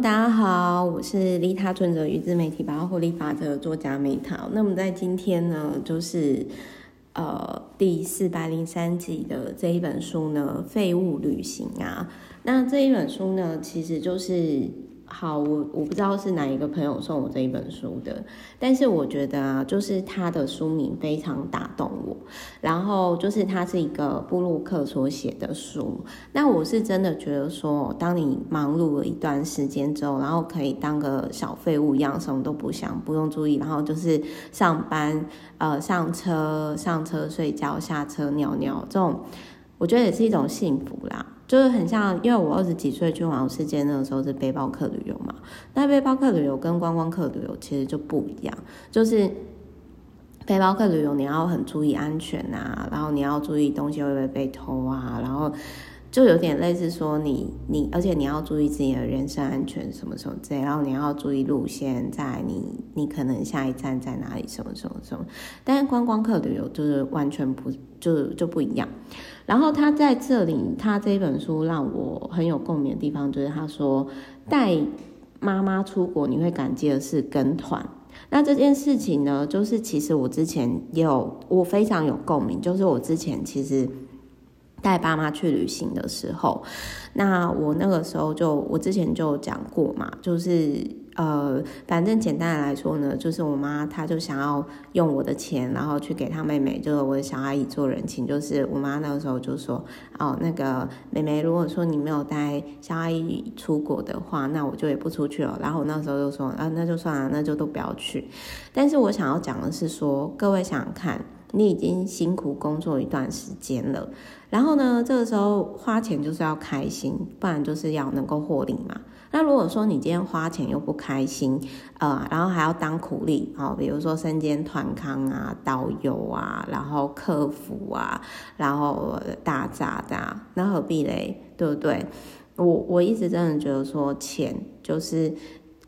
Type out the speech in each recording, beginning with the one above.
大家好，我是利他存折与自媒体包括获利法则作家美桃。那么在今天呢，就是呃第四百零三集的这一本书呢，《废物旅行》啊。那这一本书呢，其实就是。好，我我不知道是哪一个朋友送我这一本书的，但是我觉得啊，就是他的书名非常打动我，然后就是他是一个布鲁克所写的书，那我是真的觉得说，当你忙碌了一段时间之后，然后可以当个小废物一样，什么都不想，不用注意，然后就是上班，呃，上车，上车睡觉，下车尿尿，这种我觉得也是一种幸福啦。就是很像，因为我二十几岁去环游世界那个时候是背包客旅游嘛，那背包客旅游跟观光客旅游其实就不一样，就是背包客旅游你要很注意安全啊，然后你要注意东西会不会被偷啊，然后就有点类似说你你，而且你要注意自己的人身安全什么什么之类，然后你要注意路线，在你你可能下一站在哪里什么什么什么，但是观光客旅游就是完全不就就不一样。然后他在这里，他这本书让我很有共鸣的地方，就是他说带妈妈出国，你会感激的是跟团。那这件事情呢，就是其实我之前也有，我非常有共鸣，就是我之前其实带爸妈去旅行的时候，那我那个时候就我之前就讲过嘛，就是。呃，反正简单的来说呢，就是我妈她就想要用我的钱，然后去给她妹妹，就是我的小阿姨做人情。就是我妈那个时候就说：“哦，那个妹妹，如果说你没有带小阿姨出国的话，那我就也不出去了。”然后我那时候就说：“啊，那就算了，那就都不要去。”但是我想要讲的是说，各位想想看，你已经辛苦工作一段时间了，然后呢，这个时候花钱就是要开心，不然就是要能够获利嘛。那如果说你今天花钱又不开心，呃，然后还要当苦力，哦，比如说身兼团康啊、导游啊，然后客服啊，然后打杂的，那何必嘞？对不对？我我一直真的觉得说，钱就是。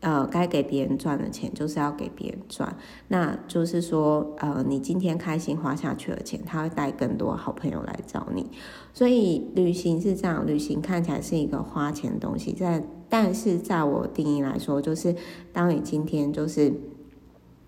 呃，该给别人赚的钱就是要给别人赚，那就是说，呃，你今天开心花下去的钱，他会带更多好朋友来找你。所以旅行是这样，旅行看起来是一个花钱的东西，在但是在我定义来说，就是当你今天就是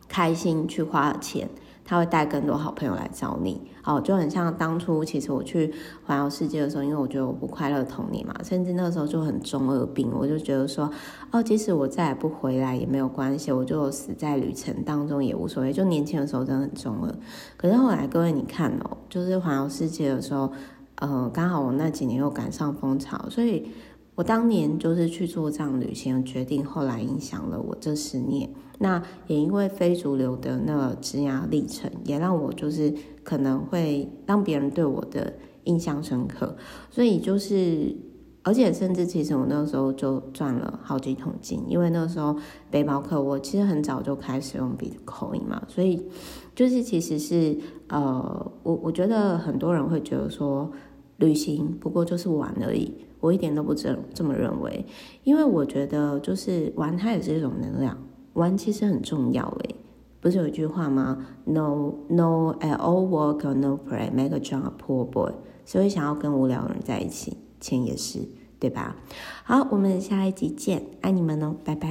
开心去花钱。他会带更多好朋友来找你，哦，就很像当初其实我去环游世界的时候，因为我觉得我不快乐童年嘛，甚至那时候就很中二病，我就觉得说，哦，即使我再也不回来也没有关系，我就死在旅程当中也无所谓。就年轻的时候真的很中二，可是后来各位你看哦，就是环游世界的时候，呃，刚好我那几年又赶上风潮，所以。我当年就是去做这样旅行的决定，后来影响了我这十年。那也因为非主流的那个职涯历程，也让我就是可能会让别人对我的印象深刻。所以就是，而且甚至其实我那个时候就赚了好几桶金，因为那个时候背包客我其实很早就开始用 Bitcoin 嘛，所以就是其实是呃，我我觉得很多人会觉得说。旅行不过就是玩而已，我一点都不这这么认为，因为我觉得就是玩，它也是一种能量，玩其实很重要诶。不是有一句话吗？No no at all work or no play make a John a poor boy。所以想要跟无聊人在一起，钱也是，对吧？好，我们下一集见，爱你们哦，拜拜。